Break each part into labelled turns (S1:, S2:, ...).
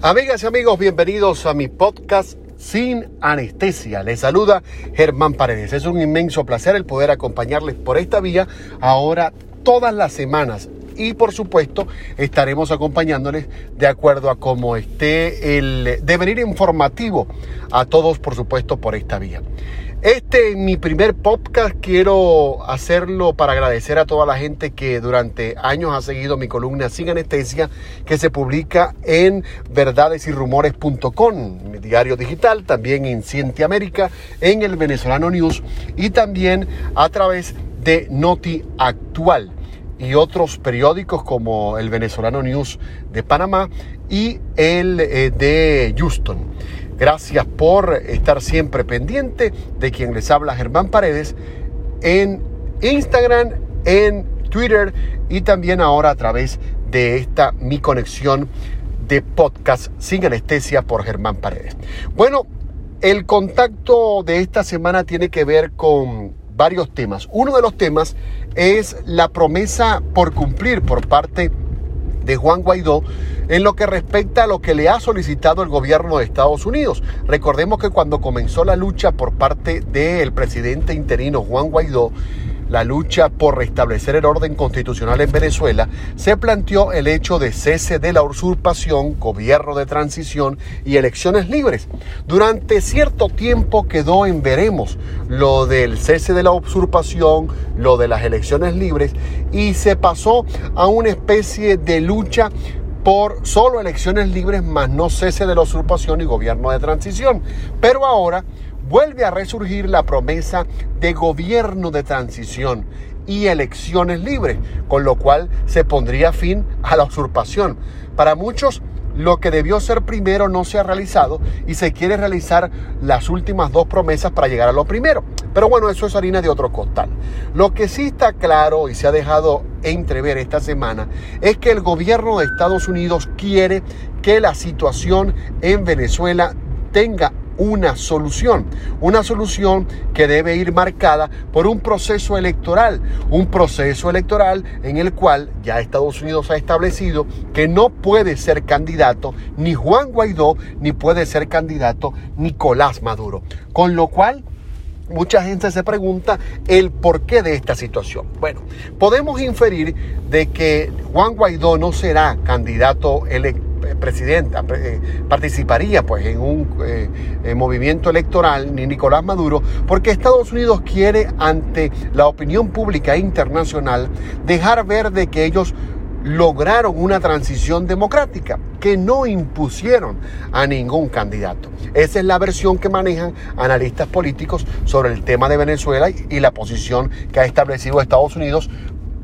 S1: Amigas y amigos, bienvenidos a mi podcast sin anestesia. Les saluda Germán Paredes. Es un inmenso placer el poder acompañarles por esta vía ahora todas las semanas. Y por supuesto estaremos acompañándoles de acuerdo a cómo esté el devenir informativo a todos por supuesto por esta vía. Este mi primer podcast quiero hacerlo para agradecer a toda la gente que durante años ha seguido mi columna Sin Anestesia que se publica en verdadesyrumores.com, mi diario digital, también en Ciente América, en el Venezolano News y también a través de Noti Actual y otros periódicos como el Venezolano News de Panamá y el eh, de Houston. Gracias por estar siempre pendiente de quien les habla Germán Paredes en Instagram, en Twitter y también ahora a través de esta mi conexión de podcast sin anestesia por Germán Paredes. Bueno, el contacto de esta semana tiene que ver con varios temas. Uno de los temas es la promesa por cumplir por parte de Juan Guaidó en lo que respecta a lo que le ha solicitado el gobierno de Estados Unidos. Recordemos que cuando comenzó la lucha por parte del presidente interino Juan Guaidó, la lucha por restablecer el orden constitucional en Venezuela, se planteó el hecho de cese de la usurpación, gobierno de transición y elecciones libres. Durante cierto tiempo quedó en veremos lo del cese de la usurpación, lo de las elecciones libres y se pasó a una especie de lucha por solo elecciones libres más no cese de la usurpación y gobierno de transición. Pero ahora vuelve a resurgir la promesa de gobierno de transición y elecciones libres, con lo cual se pondría fin a la usurpación. Para muchos, lo que debió ser primero no se ha realizado y se quiere realizar las últimas dos promesas para llegar a lo primero. Pero bueno, eso es harina de otro costal. Lo que sí está claro y se ha dejado entrever esta semana es que el gobierno de Estados Unidos quiere que la situación en Venezuela tenga una solución, una solución que debe ir marcada por un proceso electoral, un proceso electoral en el cual ya Estados Unidos ha establecido que no puede ser candidato ni Juan Guaidó, ni puede ser candidato Nicolás Maduro. Con lo cual, mucha gente se pregunta el porqué de esta situación. Bueno, podemos inferir de que Juan Guaidó no será candidato electoral presidenta, eh, participaría pues en un eh, movimiento electoral, ni Nicolás Maduro, porque Estados Unidos quiere ante la opinión pública internacional dejar ver de que ellos lograron una transición democrática, que no impusieron a ningún candidato. Esa es la versión que manejan analistas políticos sobre el tema de Venezuela y la posición que ha establecido Estados Unidos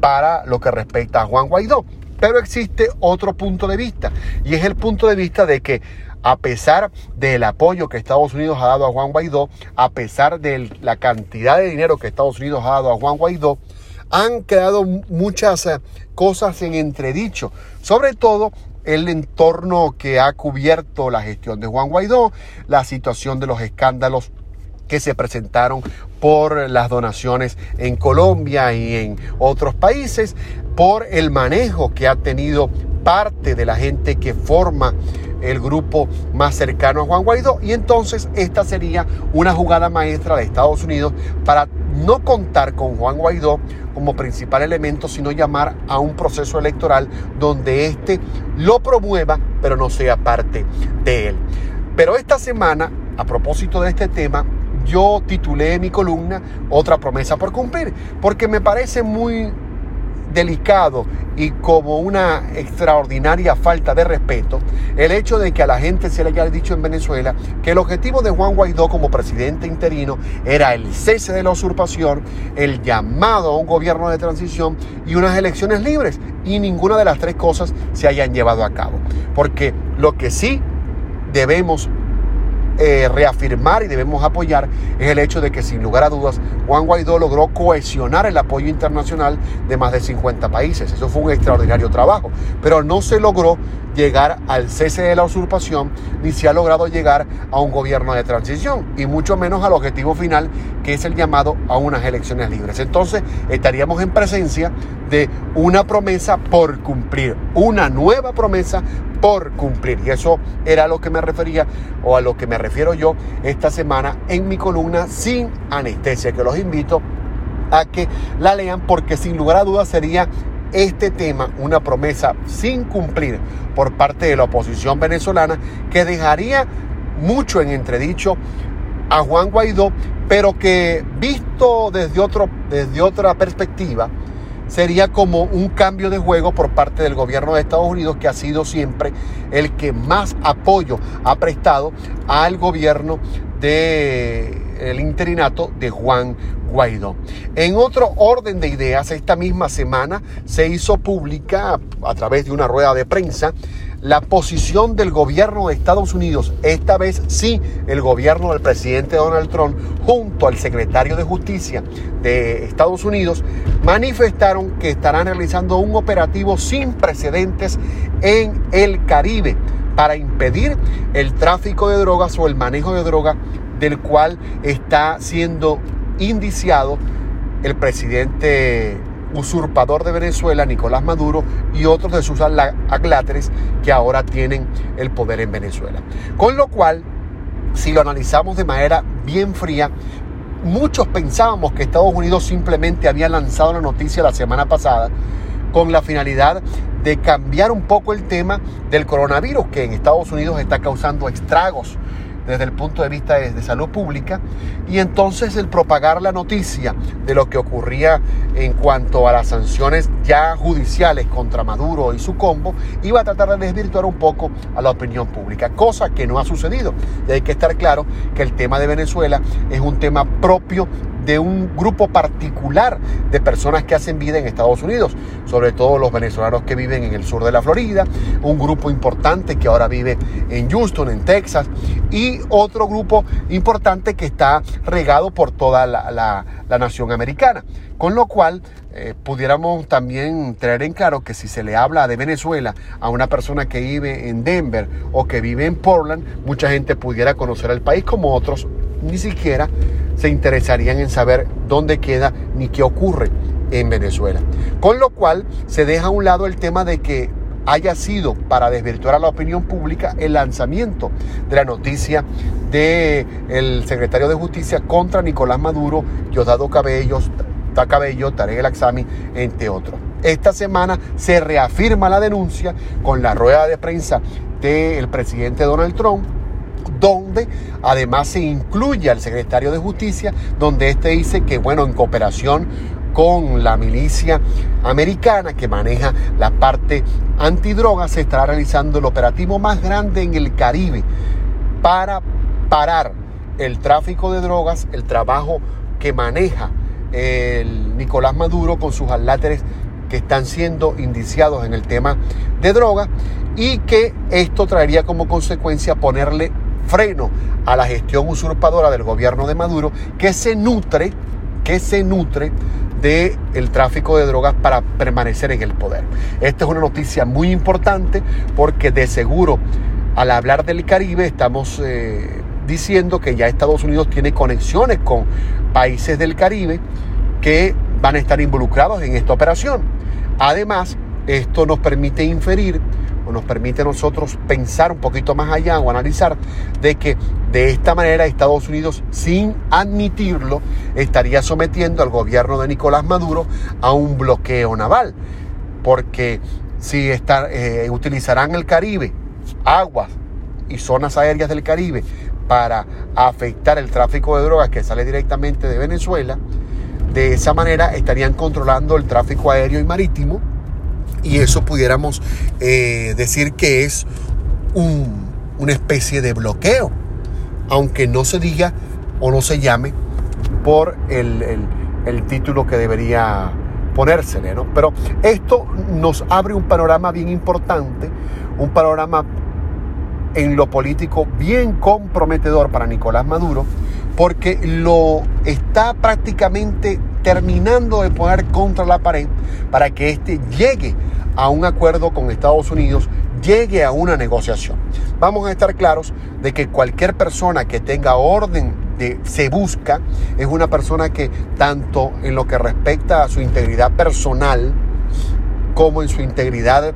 S1: para lo que respecta a Juan Guaidó. Pero existe otro punto de vista y es el punto de vista de que a pesar del apoyo que Estados Unidos ha dado a Juan Guaidó, a pesar de la cantidad de dinero que Estados Unidos ha dado a Juan Guaidó, han quedado muchas eh, cosas en entredicho, sobre todo el entorno que ha cubierto la gestión de Juan Guaidó, la situación de los escándalos que se presentaron por las donaciones en Colombia y en otros países, por el manejo que ha tenido parte de la gente que forma el grupo más cercano a Juan Guaidó y entonces esta sería una jugada maestra de Estados Unidos para no contar con Juan Guaidó como principal elemento, sino llamar a un proceso electoral donde éste lo promueva, pero no sea parte de él. Pero esta semana, a propósito de este tema, yo titulé mi columna Otra promesa por cumplir, porque me parece muy delicado y como una extraordinaria falta de respeto el hecho de que a la gente se le haya dicho en Venezuela que el objetivo de Juan Guaidó como presidente interino era el cese de la usurpación, el llamado a un gobierno de transición y unas elecciones libres y ninguna de las tres cosas se hayan llevado a cabo. Porque lo que sí debemos eh, reafirmar y debemos apoyar es el hecho de que sin lugar a dudas Juan Guaidó logró cohesionar el apoyo internacional de más de 50 países. Eso fue un extraordinario trabajo, pero no se logró llegar al cese de la usurpación ni se ha logrado llegar a un gobierno de transición y mucho menos al objetivo final que es el llamado a unas elecciones libres. Entonces estaríamos en presencia de una promesa por cumplir, una nueva promesa por cumplir. Y eso era a lo que me refería o a lo que me refiero yo esta semana en mi columna sin anestesia, que los invito a que la lean porque sin lugar a dudas sería este tema una promesa sin cumplir por parte de la oposición venezolana que dejaría mucho en entredicho a Juan Guaidó, pero que visto desde, otro, desde otra perspectiva, sería como un cambio de juego por parte del gobierno de Estados Unidos, que ha sido siempre el que más apoyo ha prestado al gobierno del el interinato de Juan Guaidó. En otro orden de ideas, esta misma semana se hizo pública a través de una rueda de prensa la posición del gobierno de Estados Unidos, esta vez sí el gobierno del presidente Donald Trump, junto al secretario de Justicia de Estados Unidos, manifestaron que estarán realizando un operativo sin precedentes en el Caribe para impedir el tráfico de drogas o el manejo de drogas del cual está siendo indiciado el presidente usurpador de Venezuela, Nicolás Maduro, y otros de sus acláteres que ahora tienen el poder en Venezuela. Con lo cual, si lo analizamos de manera bien fría, muchos pensábamos que Estados Unidos simplemente había lanzado la noticia la semana pasada con la finalidad de cambiar un poco el tema del coronavirus que en Estados Unidos está causando estragos desde el punto de vista de, salud pública y entonces el propagar la noticia de lo que ocurría en cuanto a las sanciones ya judiciales contra Maduro y su combo iba a tratar de desvirtuar un poco a la opinión pública, cosa que no ha sucedido. Y hay que estar claro que el tema de Venezuela es un tema propio de un grupo particular de personas que hacen vida en Estados Unidos, sobre todo los venezolanos que viven en el sur de la Florida, un grupo importante que ahora vive en Houston, en Texas, y otro grupo importante que está regado por toda la, nación americana. Con lo cual, eh, pudiéramos también tener en claro que si se le habla de Venezuela a una persona que vive en Denver o que vive en Portland, mucha gente pudiera conocer el país como otros ni siquiera se interesarían en saber dónde queda ni qué ocurre en Venezuela. Con lo cual se deja a un lado el tema de que haya sido para desvirtuar a la opinión pública el lanzamiento de la noticia del el secretario de Justicia contra Nicolás Maduro, Yodado Cabellos, Cabello, Tarek El Aksami, entre otros. Esta semana se reafirma la denuncia con la rueda de prensa del presidente Donald Trump donde además se incluye al secretario de Justicia, donde este dice que, bueno, en cooperación con la milicia americana que maneja la parte antidroga, se estará realizando el operativo más grande en el Caribe para parar el tráfico de drogas, el trabajo que maneja el Nicolás Maduro con sus aláteres que están siendo indiciados en el tema de droga y que esto traería como consecuencia ponerle freno a la gestión usurpadora del gobierno de Maduro que se nutre, que se nutre del el tráfico de drogas para permanecer en el poder. Esta es una noticia muy importante porque de seguro al hablar del Caribe estamos eh, diciendo que ya Estados Unidos tiene conexiones con países del Caribe que van a estar involucrados en esta operación. Además, esto nos permite inferir nos permite a nosotros pensar un poquito más allá o analizar de que de esta manera Estados Unidos, sin admitirlo, estaría sometiendo al gobierno de Nicolás Maduro a un bloqueo naval. Porque si eh, utilizarán el Caribe, aguas y zonas aéreas del Caribe para afectar el tráfico de drogas que sale directamente de Venezuela, de esa manera estarían controlando el tráfico aéreo y marítimo y eso pudiéramos eh, decir que es una especie de bloqueo, aunque no se diga o no se llame por el, título que debería ponérsele, ¿no? Pero esto nos abre un panorama bien importante, un panorama en lo político bien comprometedor para Nicolás Maduro, porque lo está prácticamente terminando de poner contra la pared para que éste llegue a un acuerdo con Estados Unidos, llegue a una negociación. Vamos a estar claros de que cualquier persona que tenga orden de se busca es una persona que tanto en lo que respecta a su integridad personal como en su integridad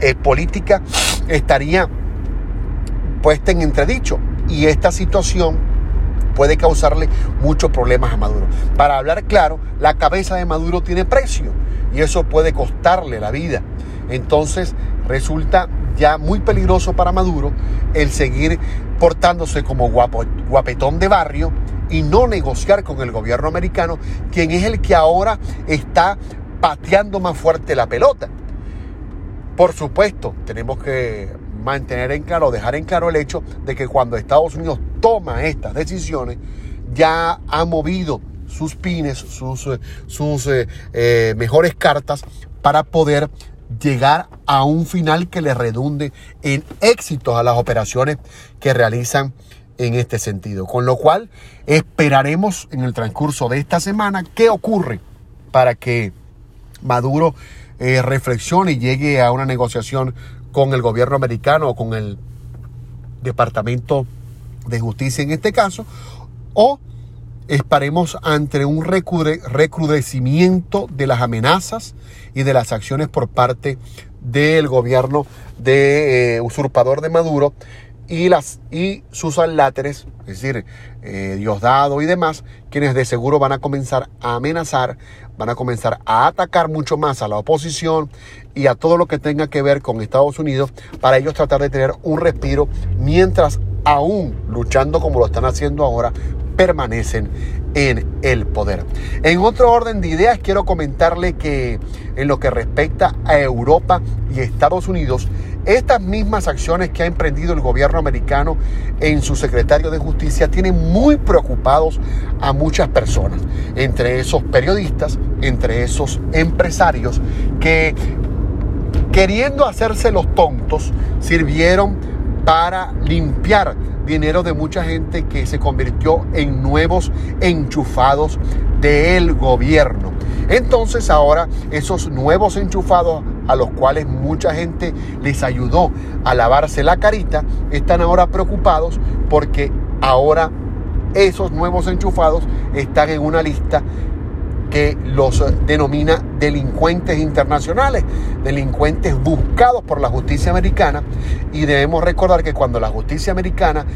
S1: eh, política estaría puesta en entredicho. Y esta situación puede causarle muchos problemas a Maduro. Para hablar claro, la cabeza de Maduro tiene precio y eso puede costarle la vida. Entonces resulta ya muy peligroso para Maduro el seguir portándose como guapetón de barrio y no negociar con el gobierno americano, quien es el que ahora está pateando más fuerte la pelota. Por supuesto, tenemos que mantener en claro, dejar en claro el hecho de que cuando Estados Unidos toma estas decisiones, ya ha movido sus pines, sus, eh, eh, eh, mejores cartas para poder llegar a un final que le redunde en éxitos a las operaciones que realizan en este sentido. Con lo cual esperaremos en el transcurso de esta semana qué ocurre para que Maduro reflexione y llegue a una negociación con el gobierno americano o con el Departamento de Justicia en este caso, o estaremos ante un recrudecimiento de las amenazas y de las acciones por parte del gobierno de eh, usurpador de Maduro y, las, y sus aláteres, es decir, eh, Diosdado y demás, quienes de seguro van a comenzar a amenazar, van a comenzar a atacar mucho más a la oposición y a todo lo que tenga que ver con Estados Unidos para ellos tratar de tener un respiro mientras aún luchando como lo están haciendo ahora permanecen en el poder. En otro orden de ideas quiero comentarle que en lo que respecta a Europa y Estados Unidos, estas mismas acciones que ha emprendido el gobierno americano en su secretario de justicia tienen muy preocupados a muchas personas, entre esos periodistas, entre esos empresarios que queriendo hacerse los tontos, sirvieron para limpiar dinero de mucha gente que se convirtió en nuevos enchufados del gobierno. Entonces ahora esos nuevos enchufados a los cuales mucha gente les ayudó a lavarse la carita, están ahora preocupados porque ahora esos nuevos enchufados están en una lista que los denomina delincuentes internacionales, delincuentes buscados por la justicia americana. Y debemos recordar que cuando la justicia americana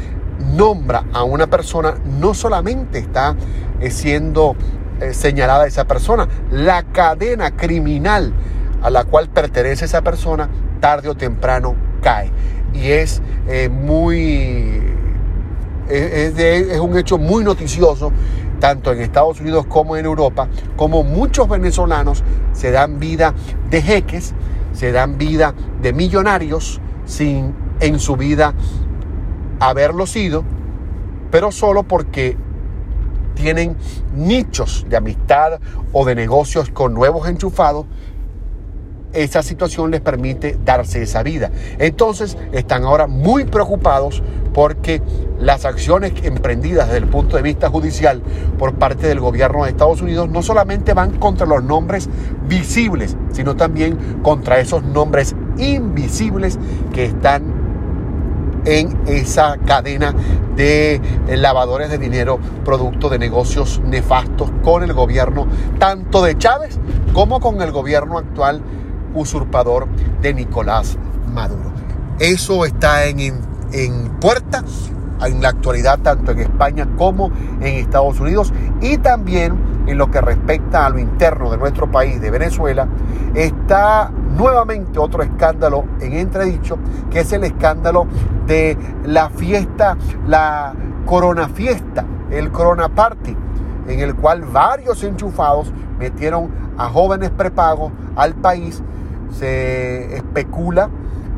S1: nombra a una persona, no solamente está eh, siendo eh, señalada esa persona, la cadena criminal a la cual pertenece esa persona, tarde o temprano cae. Y es eh, muy... es un hecho muy noticioso tanto en Estados Unidos como en Europa, como muchos venezolanos se dan vida de jeques, se dan vida de millonarios sin en su vida haberlo sido, pero solo porque tienen nichos de amistad o de negocios con nuevos enchufados esa situación les permite darse esa vida. Entonces están ahora muy preocupados porque las acciones emprendidas desde el punto de vista judicial por parte del gobierno de Estados Unidos no solamente van contra los nombres visibles, sino también contra esos nombres invisibles que están en esa cadena de lavadores de dinero producto de negocios nefastos con el gobierno tanto de Chávez como con el gobierno actual usurpador de Nicolás Maduro. Eso está en, en, puerta en la actualidad tanto en España como en Estados Unidos y también en lo que respecta a lo interno de nuestro país, de Venezuela, está nuevamente otro escándalo en entredicho, que es el escándalo de la fiesta, la Corona Fiesta, el Corona Party, en el cual varios enchufados metieron a jóvenes prepagos al país se especula,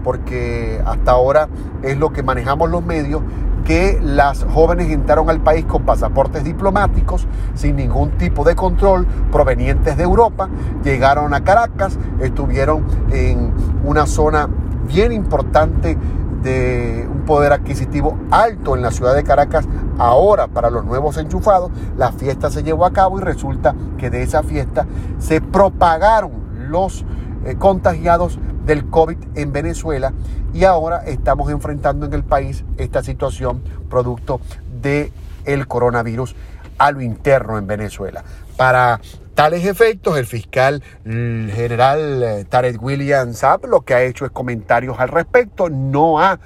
S1: porque hasta ahora es lo que manejamos los medios, que las jóvenes entraron al país con pasaportes diplomáticos, sin ningún tipo de control, provenientes de Europa, llegaron a Caracas, estuvieron en una zona bien importante de un poder adquisitivo alto en la ciudad de Caracas, ahora para los nuevos enchufados, la fiesta se llevó a cabo y resulta que de esa fiesta se propagaron los eh, contagiados del COVID en Venezuela y ahora estamos enfrentando en el país esta situación producto del el coronavirus a lo interno en Venezuela. Para tales efectos, el fiscal general eh, Tarek William Saab lo que ha hecho es comentarios al respecto, no ha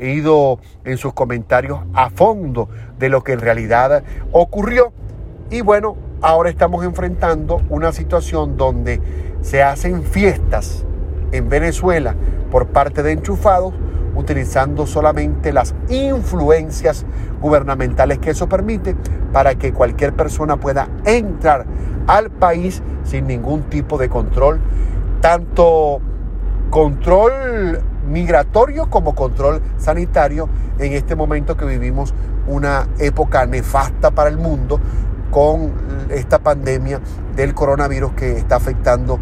S1: ido en sus comentarios a fondo de lo que en realidad ocurrió. Y bueno, ahora estamos enfrentando una situación donde se hacen fiestas en Venezuela por parte de enchufados utilizando solamente las influencias gubernamentales que eso permite para que cualquier persona pueda entrar al país sin ningún tipo de control, tanto control migratorio como control sanitario en este momento que vivimos una época nefasta para el mundo con esta pandemia del coronavirus que está afectando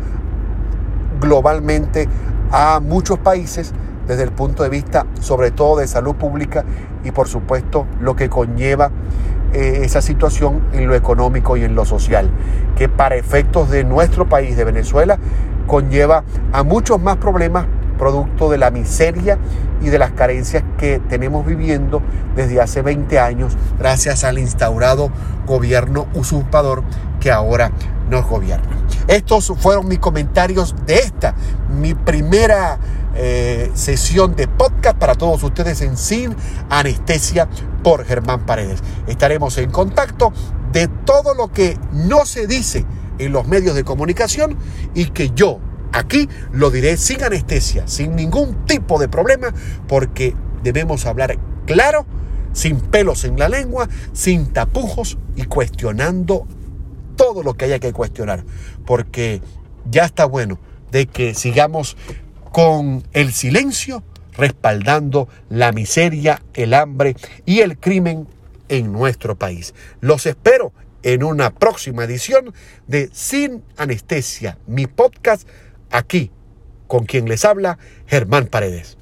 S1: globalmente a muchos países desde el punto de vista sobre todo de salud pública y por supuesto lo que conlleva eh, esa situación en lo económico y en lo social, que para efectos de nuestro país, de Venezuela, conlleva a muchos más problemas producto de la miseria y de las carencias que tenemos viviendo desde hace 20 años gracias al instaurado gobierno usurpador que ahora nos gobierna. Estos fueron mis comentarios de esta, mi primera eh, sesión de podcast para todos ustedes en Sin Anestesia por Germán Paredes. Estaremos en contacto de todo lo que no se dice en los medios de comunicación y que yo aquí lo diré sin anestesia, sin ningún tipo de problema, porque debemos hablar claro, sin pelos en la lengua, sin tapujos y cuestionando todo lo que haya que cuestionar, porque ya está bueno de que sigamos con el silencio respaldando la miseria, el hambre y el crimen en nuestro país. Los espero en una próxima edición de Sin Anestesia, mi podcast, aquí con quien les habla Germán Paredes.